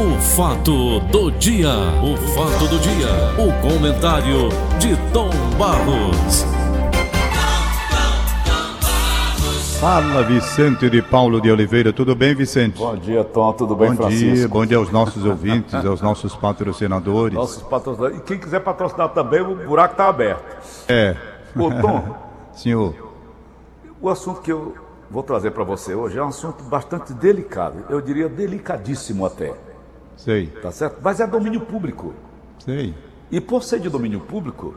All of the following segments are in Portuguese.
O fato do dia, o fato do dia, o comentário de Tom Barros. Fala Vicente de Paulo de Oliveira, tudo bem Vicente? Bom dia Tom, tudo bem Bom Francisco? dia, bom dia aos nossos ouvintes, aos nossos patrocinadores. Nossos patrocinadores. E quem quiser patrocinar também, o buraco está aberto. É, Ô Tom, senhor, o assunto que eu vou trazer para você hoje é um assunto bastante delicado, eu diria delicadíssimo até, sei, tá certo? Mas é domínio público. sei. E por ser de domínio público,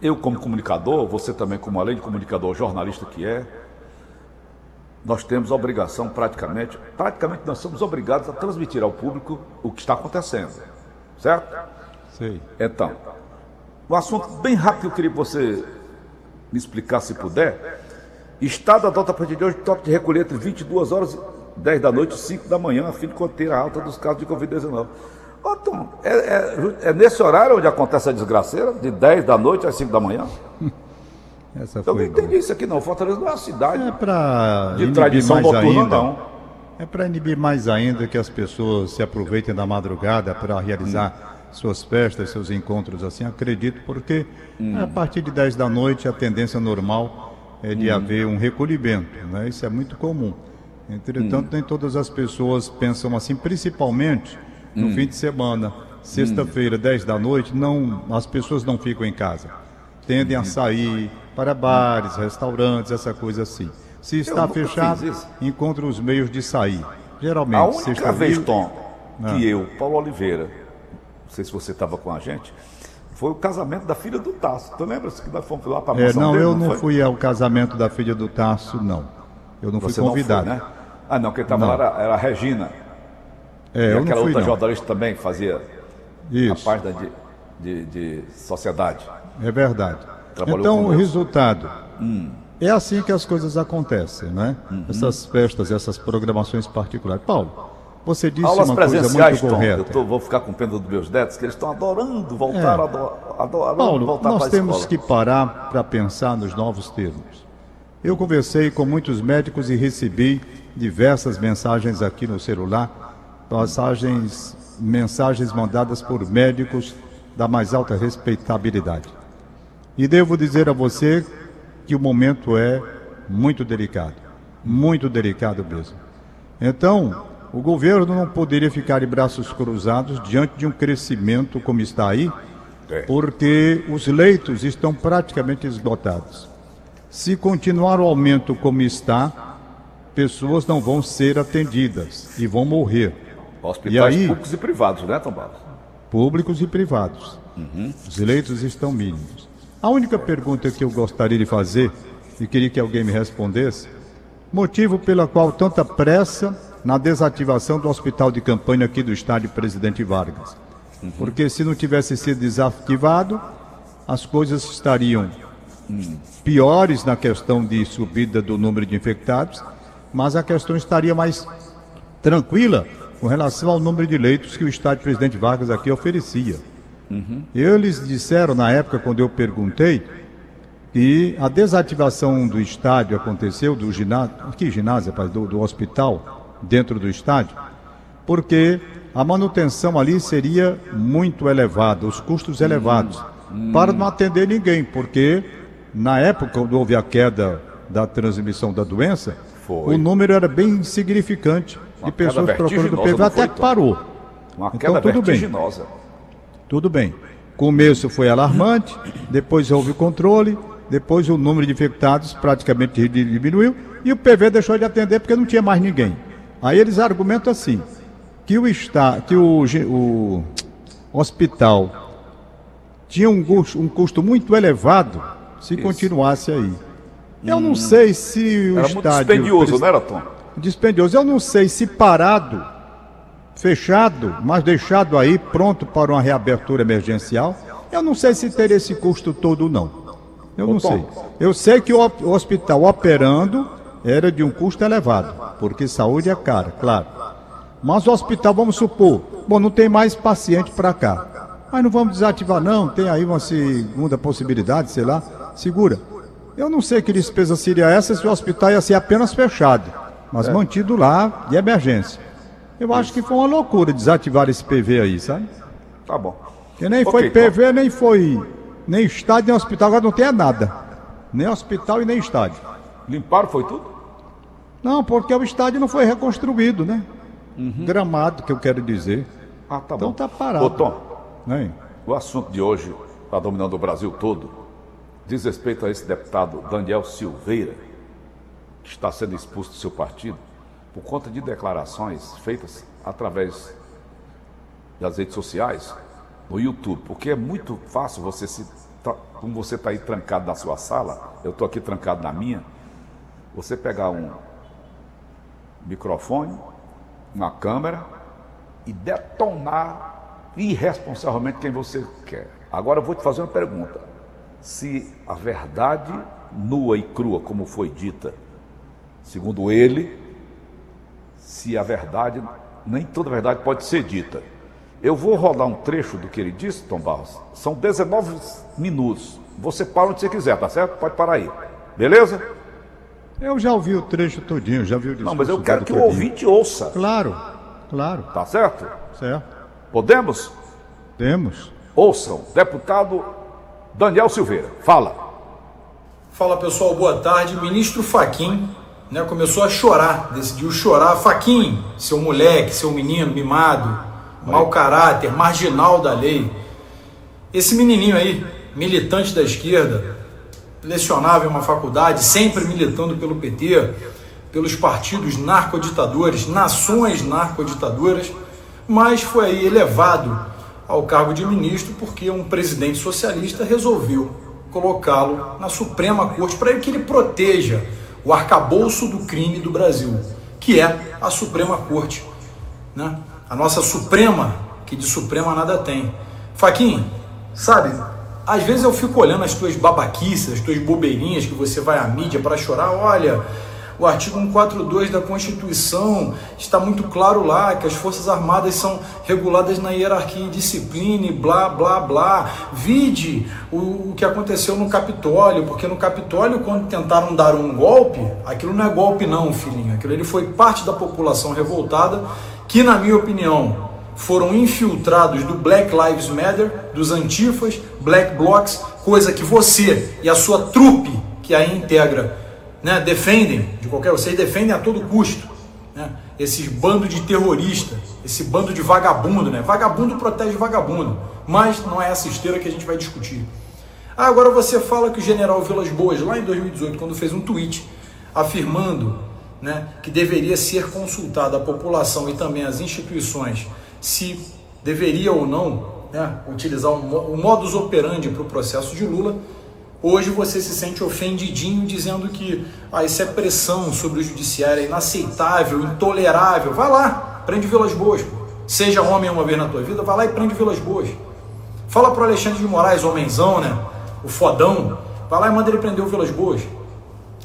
eu como comunicador, você também como além de comunicador, jornalista que é, nós temos a obrigação praticamente, praticamente nós somos obrigados a transmitir ao público o que está acontecendo, certo? Sei. Então, um assunto bem rápido que eu queria que você me explicar, se puder. Estado adota a partir de hoje toque de recolher entre 22 horas 10 da noite e 5 da manhã, a fim de conter a alta dos casos de Covid-19. Ô, Tom, é, é- é nesse horário onde acontece a desgraceira? De 10 da noite às 5 da manhã? Essa Eu não foi entendi isso aqui não. Fortaleza não é uma cidade É para de tradição mais noturna, ainda. não. É para inibir mais ainda que as pessoas se aproveitem da madrugada para realizar suas festas, seus encontros assim, acredito, porque a partir de 10 da noite a tendência normal é de haver um recolhimento, né? Isso é muito comum. Entretanto, nem todas as pessoas pensam assim, principalmente no fim de semana. Sexta-feira, 10 da noite, não, as pessoas não ficam em casa. Tendem a sair para bares, restaurantes, essa coisa assim. Se está fechado, encontra os meios de sair. Geralmente, A única vez, Tom, Ah. que eu, Paulo Oliveira, não sei se você estava com a gente, foi o casamento da filha do Tasso. Tu lembra que nós fomos lá para a É, não, dele, eu não foi? fui ao casamento da filha do Tasso, não. Eu não Você fui convidado. não foi, né? Ah, não, quem estava lá era, era a Regina. É, e eu aquela fui, outra não. jornalista também fazia a Isso, página de, de, de sociedade. é verdade. Trabalhou Então, o resultado. Hum. É assim que as coisas acontecem, né? Uhum. Essas festas, essas programações particulares. Paulo, você disse Aulas uma coisa muito Tom. correta. Eu tô- vou ficar com pena dos meus netos, que eles estão adorando voltar, É. ado- adorando Paulo, voltar nós a temos escola. que parar para pensar nos novos termos. Eu conversei com muitos médicos e recebi diversas mensagens aqui no celular, passagens, mensagens mandadas por médicos da mais alta respeitabilidade. E devo dizer a você que o momento é muito delicado, muito delicado mesmo. Então, o governo não poderia ficar de braços cruzados diante de um crescimento como está aí, É. porque os leitos estão praticamente esgotados. Se continuar o aumento como está, pessoas não vão ser atendidas e vão morrer, Hospitais E aí? públicos e privados, né, Tom Barros? públicos e privados. Os leitos estão mínimos. A única pergunta que eu gostaria de fazer, e queria que alguém me respondesse, motivo pela qual tanta pressa na desativação do hospital de campanha aqui do estádio Presidente Vargas. Porque se não tivesse sido desativado, as coisas estariam piores na questão de subida do número de infectados, mas a questão estaria mais tranquila com relação ao número de leitos que o estádio Presidente Vargas aqui oferecia. Eles disseram na época, quando eu perguntei, que a desativação do estádio aconteceu, do ginásio, que ginásio, rapaz, do, do hospital, dentro do estádio, porque a manutenção ali seria muito elevada, os custos elevados, para não atender ninguém, porque na época, quando houve a queda da transmissão da doença, Foi. o número era bem insignificante de pessoas procurando PV, até que parou. Uma Então, tudo bem. Tudo bem. Começo foi alarmante, depois houve o controle, depois o número de infectados praticamente di- diminuiu e o PV deixou de atender porque não tinha mais ninguém. Aí eles argumentam assim, que o, está, que o, o hospital tinha um custo, um custo muito elevado se continuasse aí. Eu não sei se o Era muito estádio... dispendioso, não era, Tom? dispendioso. Eu não sei se parado, fechado, mas deixado aí pronto para uma reabertura emergencial. Eu não sei se teria esse custo todo, não. Eu não Tom. sei. Eu sei que o hospital operando era de um custo elevado, porque saúde é cara, claro. Mas o hospital, vamos supor, bom, não tem mais paciente para cá. Mas não vamos desativar, não. Tem aí uma segunda possibilidade, sei lá. Segura. Eu não sei que despesa seria essa se o hospital ia ser apenas fechado, mas mantido lá de emergência. Eu acho que foi uma loucura desativar esse PV aí, sabe? Tá bom. Que nem Ok, foi então. PV, nem foi nem estádio, nem hospital, agora não tem nada. Nem hospital e nem estádio. Limparam, foi tudo? Não, porque o estádio não foi reconstruído, né? Uhum. Gramado, que eu quero dizer. Ah, tá Então bom. tá parado. Ô, Tom, Né? o assunto de hoje está dominando o Brasil todo. Diz respeito a esse deputado Daniel Silveira, que está sendo expulso do seu partido por conta de declarações feitas através das redes sociais, no YouTube, porque é muito fácil você se. como você está aí trancado na sua sala, eu estou aqui trancado na minha, você pegar um microfone, uma câmera e detonar irresponsavelmente quem você quer. Agora eu vou te fazer uma pergunta. Se a verdade nua e crua, como foi dita, segundo ele, se a verdade, nem toda verdade pode ser dita. Eu vou rodar um trecho do que ele disse, Tom Barros. São 19 minutos. Você para onde você quiser, tá certo? Pode parar aí. Beleza? Eu já ouvi o trecho todinho, já vi o discurso Não, mas eu quero que o ouvinte ouça. Claro, claro, Tá certo? certo. Podemos? Temos. Ouçam, deputado Daniel Silveira. Fala. Fala pessoal, boa tarde. Ministro Faquim né, começou a chorar, decidiu chorar. Faquim, seu moleque, seu menino mimado, mau caráter, marginal da lei. Esse menininho aí, militante da esquerda, lecionava em uma faculdade, sempre militando pelo PT, pelos partidos narcoditadores, nações narcoditadoras, mas foi aí elevado ao cargo de ministro porque um presidente socialista resolveu colocá-lo na Suprema Corte para que ele proteja o arcabouço do crime do Brasil, que é a Suprema Corte, né? A nossa Suprema, que de Suprema nada tem. Faquinha, sabe? Às vezes eu fico olhando as tuas babaquices, as tuas bobeirinhas que você vai à mídia para chorar. Olha, o artigo 142 da Constituição está muito claro lá que as Forças Armadas são reguladas na hierarquia e disciplina e blá, blá, blá. Vide o, o que aconteceu no Capitólio, porque no Capitólio, quando tentaram dar um golpe, aquilo não é golpe não, filhinho. Aquilo ele foi parte da população revoltada que, na minha opinião, foram infiltrados do Black Lives Matter, dos antifas, Black Blocs, coisa que você e a sua trupe que aí integra né, defendem, de qualquer vocês defendem a todo custo. Né, esses bandos de terroristas, esse bando de vagabundo, né? Vagabundo protege vagabundo, mas não é essa esteira que a gente vai discutir. Ah, agora você fala que o general Vilas Boas, lá em 2018, quando fez um tweet afirmando né, que deveria ser consultada a população e também as instituições se deveria ou não né, utilizar o modus operandi para o processo de Lula, hoje você se sente ofendidinho dizendo que ah, isso é pressão sobre o judiciário, é inaceitável, intolerável. Vai lá, prende Vilas Boas. Seja homem uma vez na tua vida, vai lá e prende Vilas Boas. Fala pro Alexandre de Moraes, homenzão, né? O fodão. Vai lá e manda ele prender o Vilas Boas.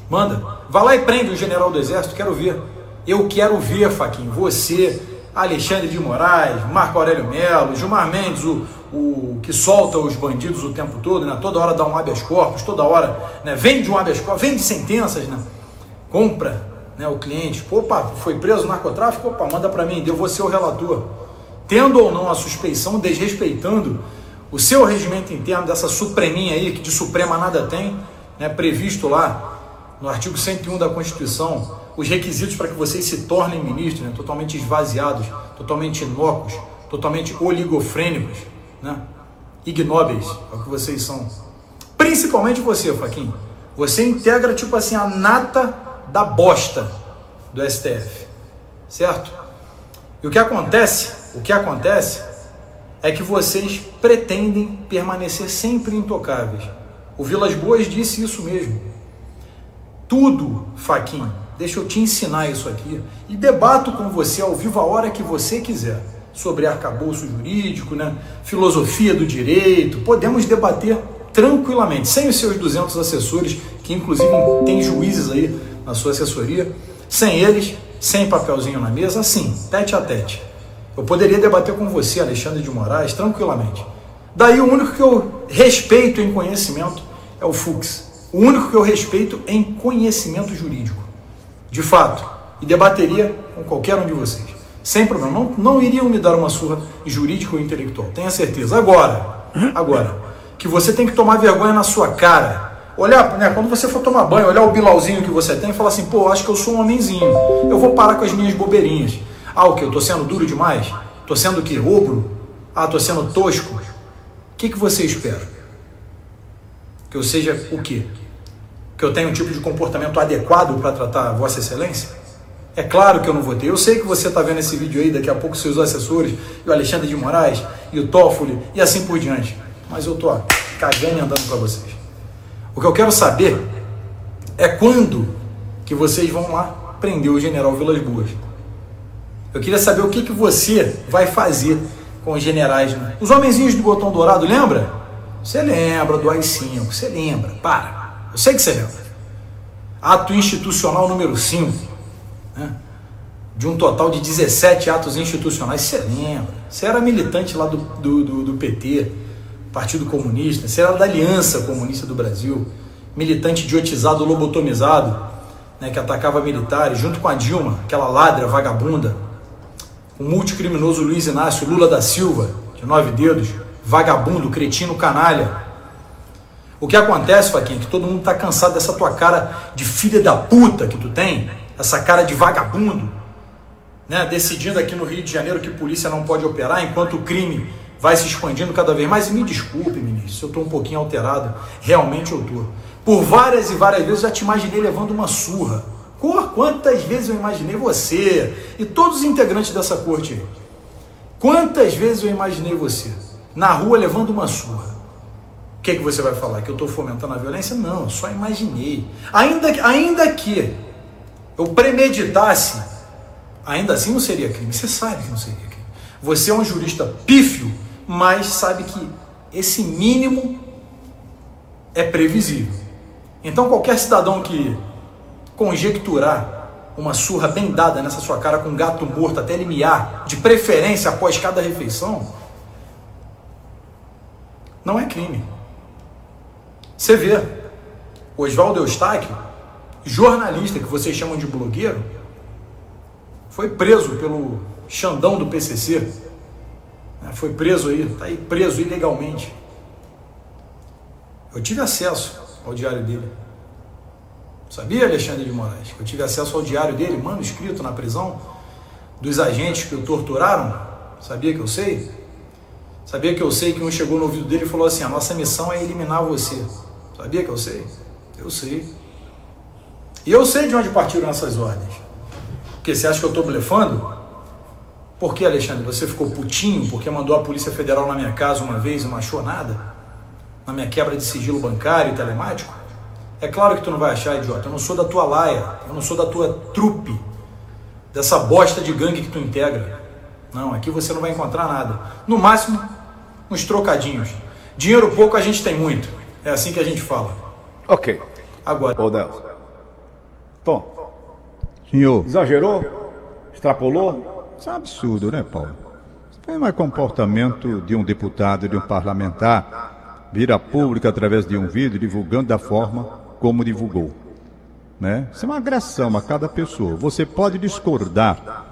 Manda. Vai lá e prende o general do exército, quero ver. Eu quero ver, Faquinho, você, Alexandre de Moraes, Marco Aurélio Melo, Gilmar Mendes, o, o que solta os bandidos o tempo todo, né? Toda hora dá um habeas corpus, toda hora né? vende um habeas corpus, vende sentenças, né? Compra né, o cliente. Opa, foi preso no narcotráfico? Opa, manda para mim, eu vou ser o relator. Tendo ou não a suspeição, desrespeitando o seu regimento interno dessa supreminha aí, que de suprema nada tem, né, previsto lá no artigo 101 da Constituição, os requisitos para que vocês se tornem ministros, né, totalmente esvaziados, totalmente inócuos, totalmente oligofrênicos, né, ignóbeis, é o que vocês são. Principalmente você, Faquinho. Você integra, tipo assim, a nata da bosta do STF, certo? E o que acontece, o que acontece é que vocês pretendem permanecer sempre intocáveis. O Vilas Boas disse isso mesmo. Tudo, Faquinho, deixa eu te ensinar isso aqui e debato com você ao vivo a hora que você quiser sobre arcabouço jurídico, né? filosofia do direito. Podemos debater tranquilamente, sem os seus 200 assessores, que inclusive tem juízes aí na sua assessoria, sem eles, sem papelzinho na mesa, assim, tete a tete. Eu poderia debater com você, Alexandre de Moraes, tranquilamente. Daí o único que eu respeito em conhecimento é o Fux. O único que eu respeito em conhecimento jurídico. De fato. E debateria com qualquer um de vocês. Sem problema. Não, não iriam me dar uma surra jurídica ou intelectual, tenha certeza. Agora, agora, que você tem que tomar vergonha na sua cara. Olhar, né, quando você for tomar banho, olhar o bilauzinho que você tem e falar assim, pô, acho que eu sou um homenzinho. Eu vou parar com as minhas bobeirinhas. Ah, o que? Eu tô sendo duro demais? Tô sendo que? Ogro? Ah, tô sendo tosco? O que, que você espera? Que eu seja o quê? Que eu tenha um tipo de comportamento adequado para tratar Vossa Excelência? É claro que eu não vou ter. Eu sei que você está vendo esse vídeo aí, daqui a pouco seus assessores, e o Alexandre de Moraes, e o Toffoli, e assim por diante. Mas eu tô cagando e andando para vocês. O que eu quero saber é quando que vocês vão lá prender o general Vilas Boas. Eu queria saber o que, que você vai fazer com os generais. Né? Os homenzinhos do botão dourado, lembra? Você lembra do AI-5, você lembra, para. Eu sei que você lembra. Ato institucional número 5. Né? De um total de 17 atos institucionais, você lembra. Você era militante lá do, do, do, do PT, Partido Comunista, você era da Aliança Comunista do Brasil, militante idiotizado, lobotomizado, né, que atacava militares, junto com a Dilma, aquela ladra vagabunda, o multicriminoso Luiz Inácio Lula da Silva, de nove dedos, vagabundo, cretino, canalha. O que acontece, Faquinha, é que todo mundo está cansado dessa tua cara de filha da puta que tu tem, essa cara de vagabundo, né? decidindo aqui no Rio de Janeiro que polícia não pode operar enquanto o crime vai se expandindo cada vez mais. E me desculpe, ministro, se eu estou um pouquinho alterado, realmente eu estou. Por várias e várias vezes eu já te imaginei levando uma surra Cor, quantas vezes eu imaginei você e todos os integrantes dessa corte? Quantas vezes eu imaginei você na rua levando uma surra? O que, é que você vai falar? Que eu estou fomentando a violência? Não, só imaginei. Ainda, ainda que eu premeditasse, ainda assim não seria crime. Você sabe que não seria crime. Você é um jurista pífio, mas sabe que esse mínimo é previsível. Então qualquer cidadão que conjecturar uma surra bem dada nessa sua cara com um gato morto até ele miar, de preferência após cada refeição, não é crime. Você vê, Oswaldo Eustáquio, jornalista que vocês chamam de blogueiro, foi preso pelo Xandão do PCC. Né, foi preso aí, está aí preso ilegalmente. Eu tive acesso ao diário dele. Sabia, Alexandre de Moraes? Eu tive acesso ao diário dele, mano, escrito na prisão, dos agentes que o torturaram? Sabia que eu sei? Sabia que eu sei que um chegou no ouvido dele e falou assim: a nossa missão é eliminar você. Sabia que eu sei? Eu sei. E eu sei de onde partiram essas ordens. Porque você acha que eu estou blefando? Por que, Alexandre? Você ficou putinho porque mandou a Polícia Federal na minha casa uma vez e não achou nada? Na minha quebra de sigilo bancário e telemático? É claro que tu não vai achar, idiota. Eu não sou da tua laia, eu não sou da tua trupe, dessa bosta de gangue que tu integra. Não, aqui você não vai encontrar nada. No máximo, uns trocadinhos. Dinheiro pouco a gente tem muito. É assim que a gente fala. Ok. Agora. Ô, Nelson. Tom. Senhor. Exagerou? Extrapolou? Isso é um absurdo, né, Paulo? Isso foi mais comportamento de um deputado, de um parlamentar, vir a público através de um vídeo divulgando da forma como divulgou. Né? Isso é uma agressão a cada pessoa. Você pode discordar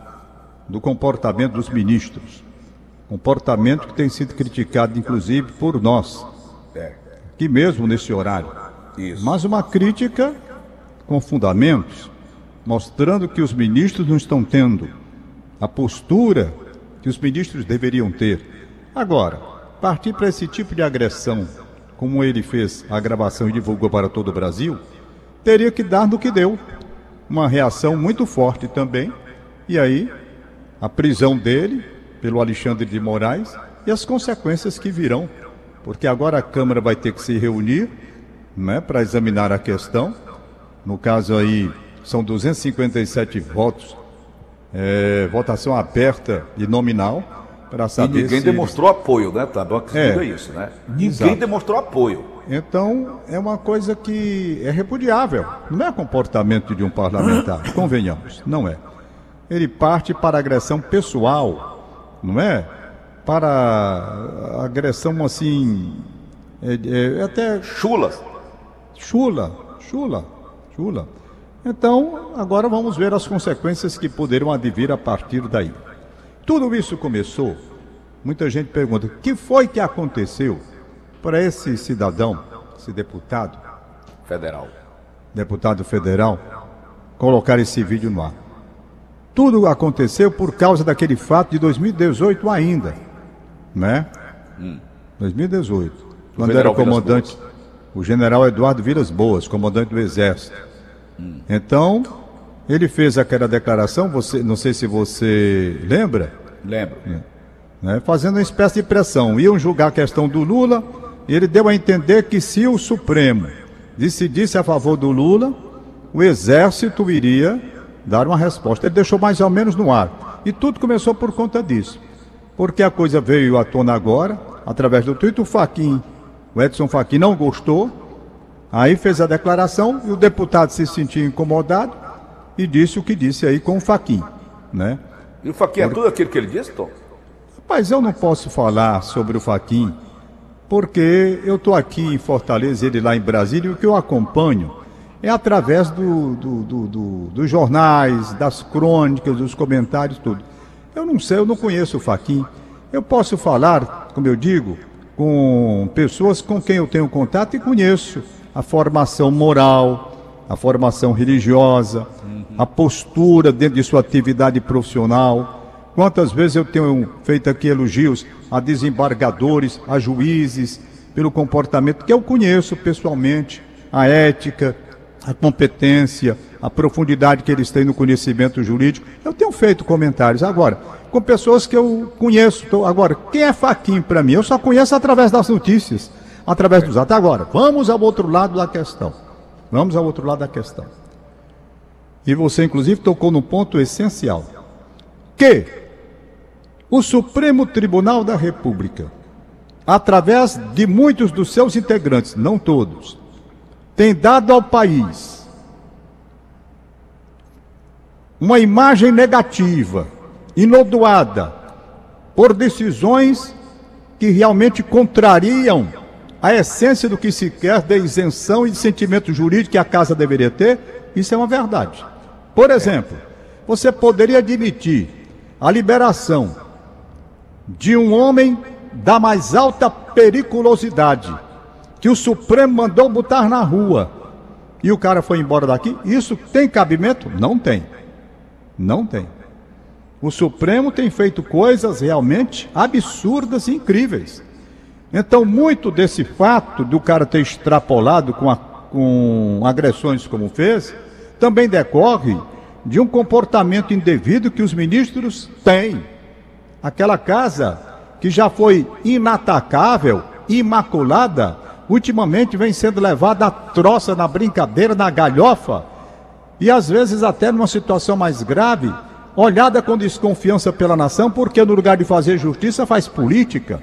do comportamento dos ministros, comportamento que tem sido criticado, inclusive, por nós, aqui mesmo nesse horário. Isso. Mas uma crítica com fundamentos, mostrando que os ministros não estão tendo a postura que os ministros deveriam ter. Agora, partir para esse tipo de agressão como ele fez a gravação e divulgou para todo o Brasil, teria que dar no que deu. Uma reação muito forte também. E aí, a prisão dele, pelo Alexandre de Moraes, e as consequências que virão. Porque agora a Câmara vai ter que se reunir né, para examinar a questão. No caso aí, são 257 votos, é, votação aberta e nominal para saber E ninguém se demonstrou apoio, né? Tá bom que É. isso, né? Ninguém Exato. demonstrou apoio. Então, é uma coisa que é repudiável. Não é comportamento de um parlamentar, convenhamos, não é. Ele parte para agressão pessoal, não é? Para agressão assim, é, é, até Chulas. chula, chula, chula. Então, agora vamos ver as consequências que poderão advir a partir daí. tudo isso começou. Muita gente pergunta: o que foi que aconteceu para esse cidadão, esse deputado Federal. deputado federal, colocar esse vídeo no ar. Tudo aconteceu por causa daquele fato de 2018 ainda, né? 2018. Quando era comandante, o general Eduardo Vilas Boas, comandante do Exército. Então, ele fez aquela declaração, você, não sei se você lembra, Lembro. né, fazendo uma espécie de pressão. Iam julgar a questão do Lula e ele deu a entender que se o Supremo decidisse a favor do Lula, o Exército iria dar uma resposta. Ele deixou mais ou menos no ar. E tudo começou por conta disso. Porque a coisa veio à tona agora, através do Twitter, o Faquin, o Edson Faquin não gostou, aí fez a declaração e o deputado se sentiu incomodado e disse o que disse aí com o Faquin, né? E o Faquinha é tudo aquilo que ele disse, Tom? Mas eu não posso falar sobre o Faquin, porque eu estou aqui em Fortaleza, ele lá em Brasília, e o que eu acompanho é através do, do- do- do- dos jornais, das crônicas, dos comentários, tudo. Eu não sei, eu não conheço o Faquin. Eu posso falar, como eu digo, com pessoas com quem eu tenho contato e conheço a formação moral, a formação religiosa, a postura dentro de sua atividade profissional. Quantas vezes eu tenho feito aqui elogios a desembargadores, a juízes, pelo comportamento que eu conheço pessoalmente, a ética, a competência, a profundidade que eles têm no conhecimento jurídico. Eu tenho feito comentários agora com pessoas que eu conheço. Tô- Agora, quem é Faquin para mim? Eu só conheço através das notícias, através dos atos. Agora, vamos ao outro lado da questão. Vamos ao outro lado da questão. E você, inclusive, tocou no ponto essencial. Que o Supremo Tribunal da República, através de muitos dos seus integrantes, não todos, tem dado ao país uma imagem negativa, inodoada, por decisões que realmente contrariam a essência do que se quer da isenção e de sentimento jurídico que a casa deveria ter, isso é uma verdade. Por exemplo, você poderia admitir a liberação de um homem da mais alta periculosidade, que o Supremo mandou botar na rua, e o cara foi embora daqui? Isso tem cabimento? Não tem. Não tem. O Supremo tem feito coisas realmente absurdas e incríveis. Então, muito desse fato do cara ter extrapolado com, a- com agressões como fez, também decorre de um comportamento indevido que os ministros têm. Aquela casa que já foi inatacável, imaculada, ultimamente vem sendo levada à troça na brincadeira, na galhofa, e às vezes até numa situação mais grave, olhada com desconfiança pela nação, porque no lugar de fazer justiça faz política.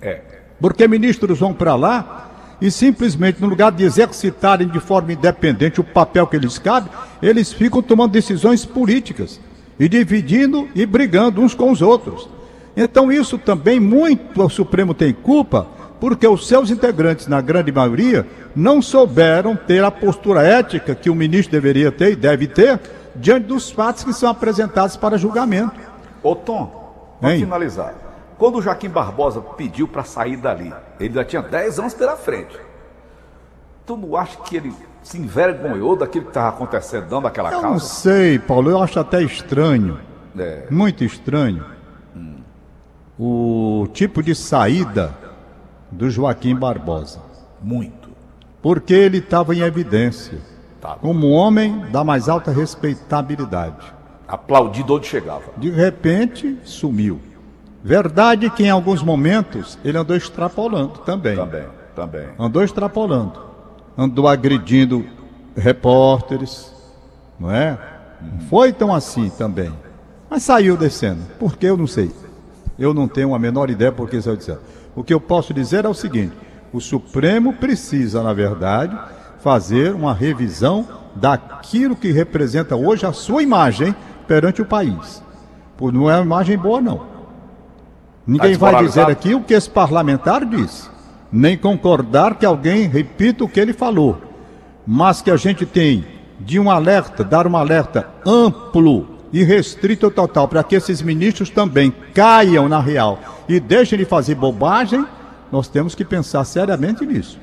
É. Porque ministros vão para lá e simplesmente, no lugar de exercitarem de forma independente o papel que lhes cabe, eles ficam tomando decisões políticas e dividindo e brigando uns com os outros. Então, isso também muito o Supremo tem culpa, porque os seus integrantes, na grande maioria, não souberam ter a postura ética que o ministro deveria ter e deve ter diante dos fatos que são apresentados para julgamento. Ô Tom, para finalizar, quando o Joaquim Barbosa pediu para sair dali, ele já tinha 10 anos pela frente. Tu não acha que ele se envergonhou daquilo que estava acontecendo dentro daquela Eu não casa? sei, Paulo, eu acho até estranho. É. muito estranho o tipo de saída do Joaquim Barbosa, Muito. porque ele estava em evidência como um homem da mais alta respeitabilidade. Aplaudido onde chegava. De repente, sumiu. Verdade que em alguns momentos ele andou extrapolando também. Também, também. Andou extrapolando. Andou agredindo repórteres, não é? Não foi tão assim também. Mas saiu descendo. Por que eu não sei? Eu não tenho a menor ideia por que saiu descendo. O que eu posso dizer é o seguinte: o Supremo precisa, na verdade, fazer uma revisão daquilo que representa hoje a sua imagem perante o país. Por não é uma imagem boa, não. Ninguém vai dizer aqui o que esse parlamentar disse, nem concordar que alguém repita o que ele falou, mas que a gente tem de um alerta, dar um alerta amplo e restrito total, para que esses ministros também caiam na real e deixem de fazer bobagem, nós temos que pensar seriamente nisso.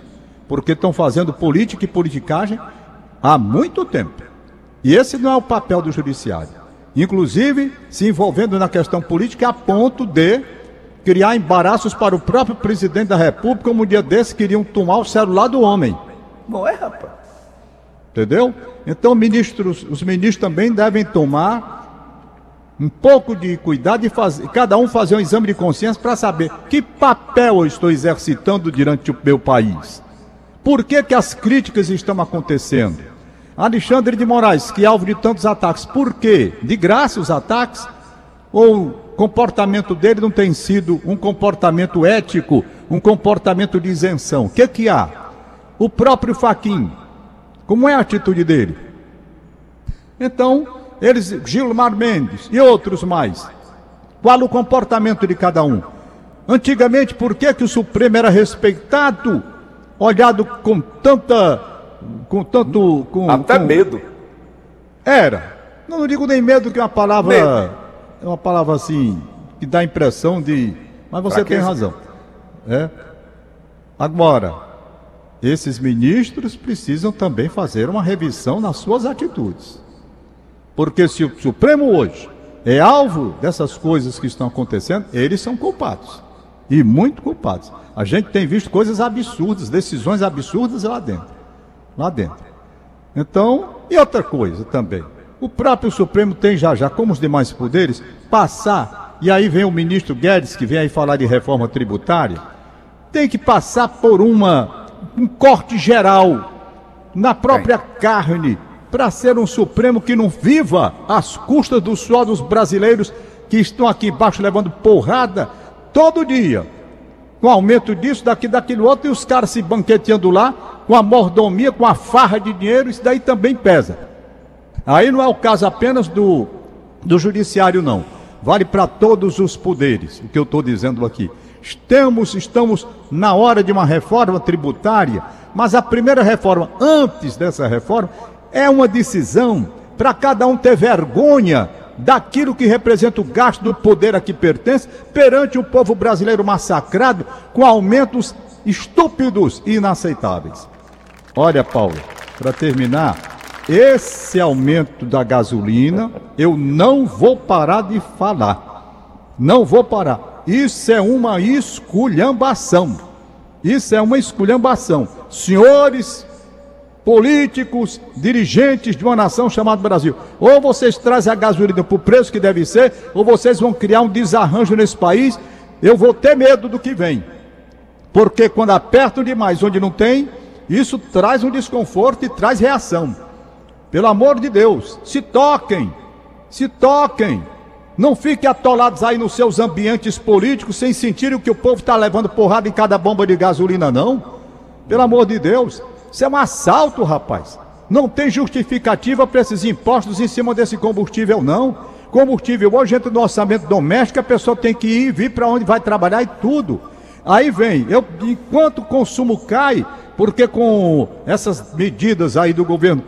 Porque estão fazendo política e politicagem há muito tempo. E esse não é o papel do judiciário. Inclusive, se envolvendo na questão política a ponto de criar embaraços para o próprio presidente da República, como um dia desse queriam tomar o celular do homem. Não é, rapaz? Entendeu? Então, ministros, os ministros também devem tomar um pouco de cuidado e fazer, cada um fazer um exame de consciência para saber que papel eu estou exercitando durante o meu país. Por que, que as críticas estão acontecendo? Alexandre de Moraes, que é alvo de tantos ataques, por quê? De graça os ataques? Ou o comportamento dele não tem sido um comportamento ético, um comportamento de isenção? O que que há? O próprio Faquin, como é a atitude dele? Então, eles, Gilmar Mendes e outros mais. Qual o comportamento de cada um? Antigamente, por que, que o Supremo era respeitado, olhado com tanta. com tanto. Com, Até com... medo. Era. Não, não digo nem medo, que é uma palavra. Medo. É uma palavra assim, que dá a impressão de. Mas você tem razão. É. Agora, esses ministros precisam também fazer uma revisão nas suas atitudes. Porque se o Supremo hoje é alvo dessas coisas que estão acontecendo, eles são culpados. E muito culpados. A gente tem visto coisas absurdas, decisões absurdas lá dentro. Lá dentro. Então, e outra coisa também. O próprio Supremo tem já já, como os demais poderes, passar, e aí vem o ministro Guedes, que vem aí falar de reforma tributária, tem que passar por uma, um corte geral na própria carne para ser um Supremo que não viva às custas do suor dos brasileiros que estão aqui embaixo levando porrada todo dia. Com aumento disso, daqui, daquilo outro, e os caras se banqueteando lá, com a mordomia, com a farra de dinheiro, isso daí também pesa. Aí não é o caso apenas do, do judiciário, não. Vale para todos os poderes, o que eu estou dizendo aqui. Estamos, estamos na hora de uma reforma tributária, mas a primeira reforma, antes dessa reforma, é uma decisão para cada um ter vergonha daquilo que representa o gasto do poder a que pertence perante o povo brasileiro massacrado com aumentos estúpidos e inaceitáveis. Olha, Paulo, para terminar, esse aumento da gasolina eu não vou parar de falar. Não vou parar. Isso é uma esculhambação. Isso é uma esculhambação. Senhores políticos, dirigentes de uma nação chamada Brasil. Ou vocês trazem a gasolina para o preço que deve ser, ou vocês vão criar um desarranjo nesse país. Eu vou ter medo do que vem. Porque quando apertam demais onde não tem, isso traz um desconforto e traz reação. Pelo amor de Deus, se toquem, se toquem. Não fiquem atolados aí nos seus ambientes políticos sem sentir o que o povo está levando porrada em cada bomba de gasolina, não. Pelo amor de Deus, isso é um assalto, rapaz. Não tem justificativa para esses impostos em cima desse combustível, não. Combustível hoje entra no orçamento doméstico, a pessoa tem que ir, vir para onde vai trabalhar e tudo. Aí vem, eu, enquanto o consumo cai, porque com essas medidas aí do governo,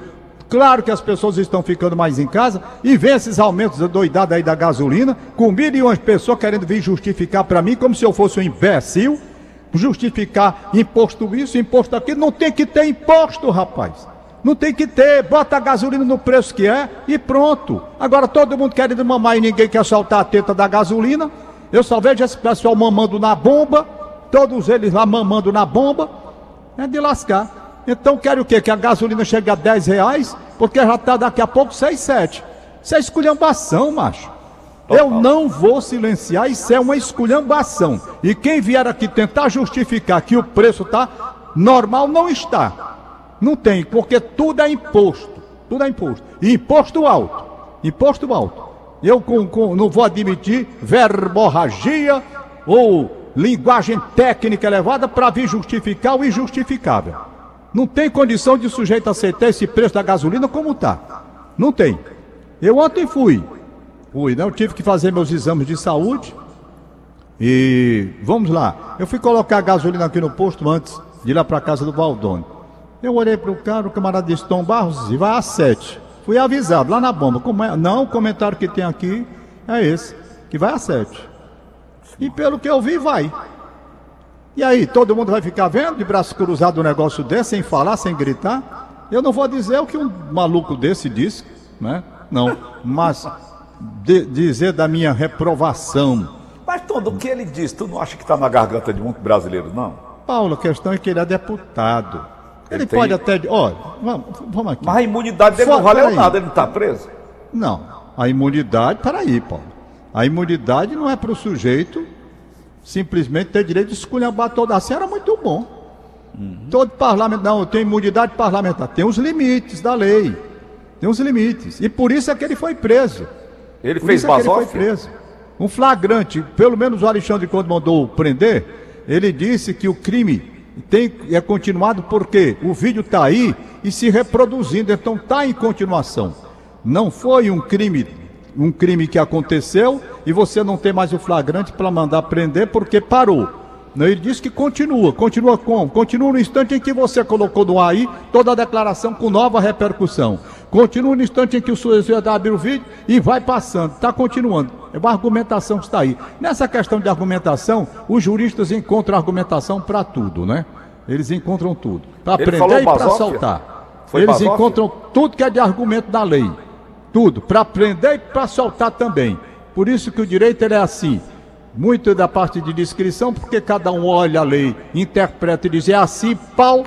claro que as pessoas estão ficando mais em casa, e vem esses aumentos doidados aí da gasolina, com milhões de pessoas querendo vir justificar para mim como se eu fosse um imbecil justificar imposto isso, imposto aquilo. Não tem que ter imposto, rapaz. Não tem que ter. Bota a gasolina no preço que é e pronto. Agora todo mundo querendo mamar e ninguém quer soltar a teta da gasolina. Eu só vejo esse pessoal mamando na bomba. Todos eles lá mamando na bomba. É de lascar. Então quero o quê? Que a gasolina chegue a 10 reais? Porque já está daqui a pouco 6, 7. Isso é esculhambação, macho. Eu não vou silenciar, isso é uma esculhambação. E quem vier aqui tentar justificar que o preço está normal, não está. Não tem, porque tudo é imposto. Tudo é imposto. Imposto alto. Imposto alto. Eu com, com, não vou admitir verborragia ou linguagem técnica elevada para vir justificar o injustificável. Não tem condição de sujeito aceitar esse preço da gasolina como está. Não tem. Eu ontem fui Fui, né? Eu tive que fazer meus exames de saúde. E vamos lá. Eu fui colocar gasolina aqui no posto antes de ir lá para casa do Valdone. Eu olhei para o cara, o camarada disse, Tom Barros, e vai a 7. Fui avisado lá na bomba. Como é? Não, o comentário que tem aqui é esse, que vai a sete. E pelo que eu vi, vai. E aí, todo mundo vai ficar vendo de braço cruzado um negócio desse, sem falar, sem gritar? Eu não vou dizer o que um maluco desse disse, né? Não, mas de, dizer da minha reprovação. Mas, Tom, do que ele disse, tu não acha que está na garganta de muito brasileiro, não? Paulo, a questão é que ele é deputado. Ele, ele tem... pode até. Olha, vamos, vamos aqui. Mas a imunidade dele For... não valeu nada, ele não está preso? Não. A imunidade, peraí, Paulo. A imunidade não é para o sujeito simplesmente ter direito de esculhambar toda a era muito bom. Uhum. Todo parlamento, não, tem imunidade parlamentar. Tem os limites da lei. Tem os limites. E por isso é que ele foi preso. Ele por fez basófia? É ele foi preso. Um flagrante, pelo menos o Alexandre, quando mandou prender, ele disse que o crime tem, é continuado porque o vídeo está aí e se reproduzindo, então está em continuação. Não foi um crime um crime que aconteceu e você não tem mais o flagrante para mandar prender porque parou. Não, ele disse que continua. Continua como? Continua no instante em que você colocou no ar aí toda a declaração com nova repercussão. Continua no instante em que o sujeito abre o vídeo e vai passando. Está continuando. É uma argumentação que está aí. Nessa questão de argumentação, os juristas encontram argumentação para tudo, né? Eles encontram tudo. Para prender e para soltar. Foi Eles basófia? encontram tudo que é de argumento da lei tudo, para prender e para soltar também. Por isso que o direito é assim. Muito da parte de descrição, porque cada um olha a lei, interpreta e diz é assim, pau,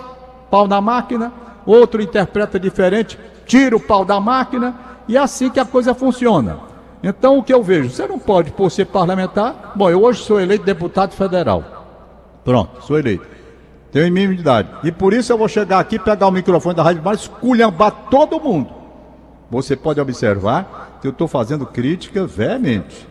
pau na máquina, outro interpreta diferente, tira o pau da máquina, e é assim que a coisa funciona. Então o que eu vejo, você não pode, por ser parlamentar, bom, eu hoje sou eleito deputado federal. Pronto, sou eleito. Tenho imunidade. E por isso eu vou chegar aqui, pegar o microfone da Rádio Mais, esculhambar todo mundo. Você pode observar que eu estou fazendo crítica veemente.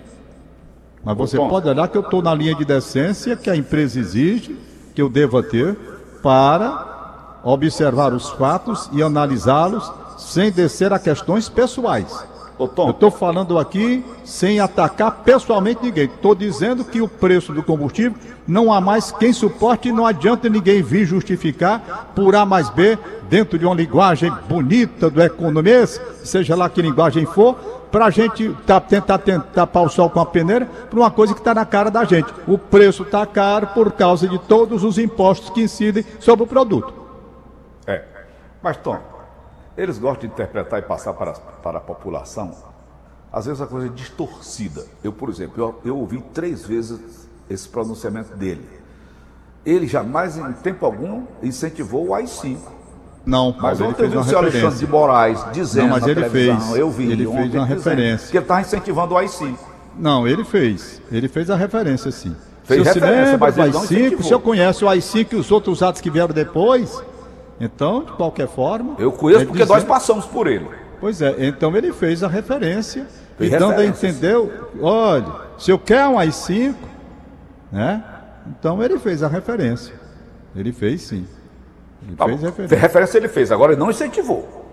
Mas você pode olhar que eu estou na linha de decência que a empresa exige, que eu deva ter, para observar os fatos e analisá-los sem descer a questões pessoais. Ô, Eu estou falando aqui sem atacar pessoalmente ninguém. Estou dizendo que o preço do combustível não há mais quem suporte e não adianta ninguém vir justificar por A mais B dentro de uma linguagem bonita do economês, seja lá que linguagem for, para a gente tá, tentar tapar o sol com a peneira por uma coisa que está na cara da gente. O preço está caro por causa de todos os impostos que incidem sobre o produto. É. Mas, Tom, eles gostam de interpretar e passar para, para a população, às vezes a coisa é distorcida. Eu, por exemplo, eu, eu ouvi três vezes esse pronunciamento dele. Ele jamais, em tempo algum, incentivou o AI-5. Não, mas ontem eu vi o senhor Alexandre de Moraes dizendo não, mas ele fez, eu vi, ele fez uma referência. que ele estava incentivando o AI-5. Não, ele fez. Ele fez a referência, sim. Fez se referência, lembra mas do AI-5, se eu conheço o AI-5 e os outros atos que vieram depois, então, de qualquer forma. Eu conheço porque dizer... nós passamos por ele. Pois é, então ele fez a referência. Fez então entendeu? Olha, se eu quero um AI-5, né? Então ele fez a referência. Ele fez sim. Ele ah, fez referência. referência ele fez, agora ele não incentivou.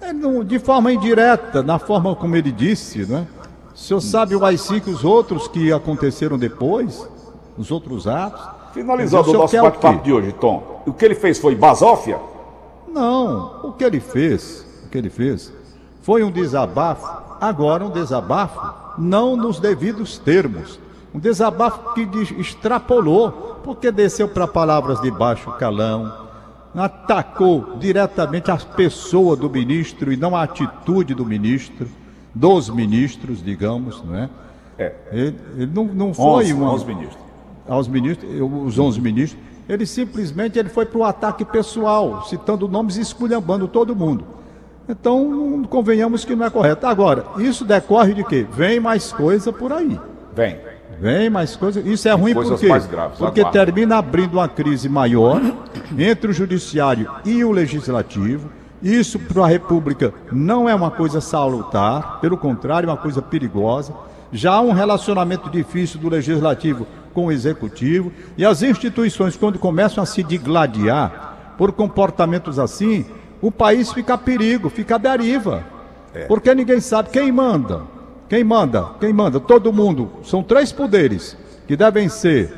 É, não, de forma indireta, na forma como ele disse, né? O senhor sabe o AI-5 e os outros que aconteceram depois, os outros atos. Finalizando o nosso bate-papo de hoje, Tom. O que ele fez foi basófia? Não, o que ele fez, o que ele fez foi um desabafo, agora um desabafo não nos devidos termos. Um desabafo que extrapolou, porque desceu para palavras de baixo calão, atacou diretamente a pessoa do ministro e não a atitude do ministro, dos ministros, digamos, não é? É. Ele, ele não, não foi onze, uma... ministros. Aos ministros, os 11 ministros, ele simplesmente ele foi para o ataque pessoal, citando nomes e esculhambando todo mundo. Então, convenhamos que não é correto. Agora, isso decorre de quê? Vem mais coisa por aí. Vem. Vem mais coisa. Isso é ruim por quê? Porque aguarda. termina abrindo uma crise maior entre o judiciário e o legislativo. Isso para a República não é uma coisa salutar, pelo contrário, é uma coisa perigosa. Já há um relacionamento difícil do legislativo com o executivo e as instituições, quando começam a se digladiar por comportamentos assim, o país fica a perigo, fica deriva. É. Porque ninguém sabe quem manda. Quem manda? Quem manda? Todo mundo. São três poderes que devem ser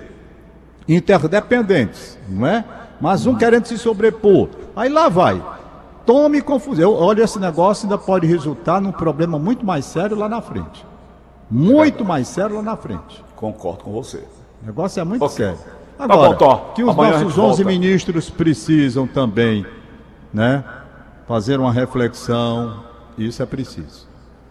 interdependentes, não é? Mas um querendo se sobrepor. Aí lá vai. tome confusão. Olha, esse negócio ainda pode resultar num problema muito mais sério lá na frente. Muito mais sério lá na frente. Concordo com você. O negócio é muito Ok. sério. Tá Agora, bom, Tom. que os Amanhã nossos gente 11 volta. ministros precisam também, né, fazer uma reflexão. Isso é preciso.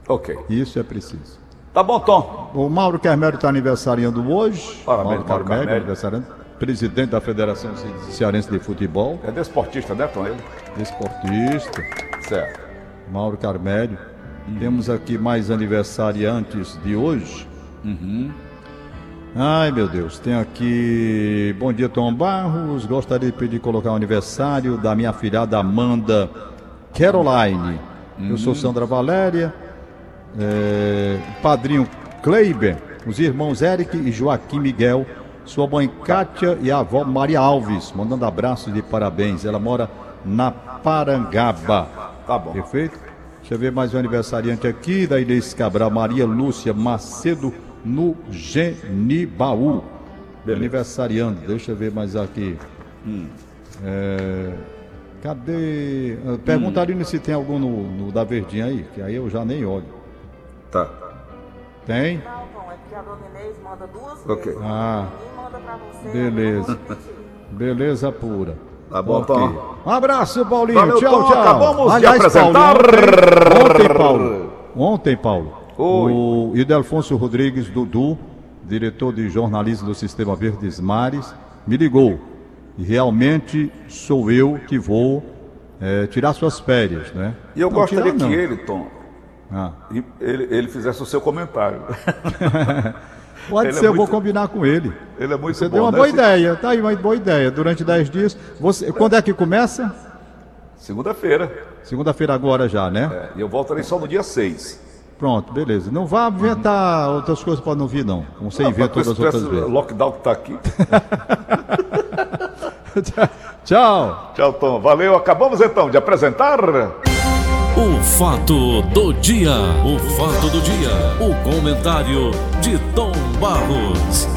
Ok. Isso é preciso. Tá bom, Tom. O Mauro Carmério está aniversariando hoje. Parabéns, Mauro Mauro Carmério, aniversariando. Presidente da Federação Cearense de Futebol, É desportista, né, Tom? Ele? desportista. Certo. Mauro Carmério. Temos aqui mais aniversariantes de hoje. Ai, meu Deus. Tem aqui. Bom dia, Tom Barros. Gostaria de pedir colocar o aniversário da minha filhada Amanda Caroline. Eu sou Sandra Valéria. É, padrinho Kleiber. Os irmãos Eric e Joaquim Miguel. Sua mãe Kátia e a avó Maria Alves. Mandando abraços de parabéns. Ela mora na Parangaba. Tá bom. Perfeito? Deixa eu ver mais um aniversariante aqui, da Inês Cabral, Maria Lúcia Macedo, no Genibaú. Aniversariando, deixa eu ver mais aqui. É, cadê? Ah, Pergunta Aline se tem algum no, no da Verdinha aí, que aí eu já nem olho. Tá. Tem? Não, Tom, é porque a dona Inês manda duas Ok. Ah, manda pra você. beleza. Beleza pura. Tá bom. Tom. Um abraço, Paulinho. Valeu, tchau, tchau. Acabamos de Aliás, apresentar- Paulo, ontem, ontem, Paulo. Ontem, Paulo. Oi. O Idelfonso Rodrigues Dudu, diretor de jornalismo do Sistema Verdes Mares, me ligou. E realmente sou eu que vou eh, tirar suas férias, né? E eu Não, gostaria tirar, que ele, Tom, Ah. ele, ele fizesse o seu comentário. Pode Ele é ser, eu vou muito- combinar com ele. Ele é muito Você bom, deu uma né? boa ideia, tá aí uma boa ideia. Durante 10 dias. Você, quando é que começa? Segunda-feira. Segunda-feira agora já, né? É, e eu voltarei só no dia 6. Pronto, beleza. Não vá inventar outras coisas para não vir, não. Como você inventa Com esse- todas as outras vezes. lockdown que tá aqui. Tchau. Tchau, Tom. Valeu. Acabamos então de apresentar. O fato do dia. O fato do dia. O comentário de Tom Barros.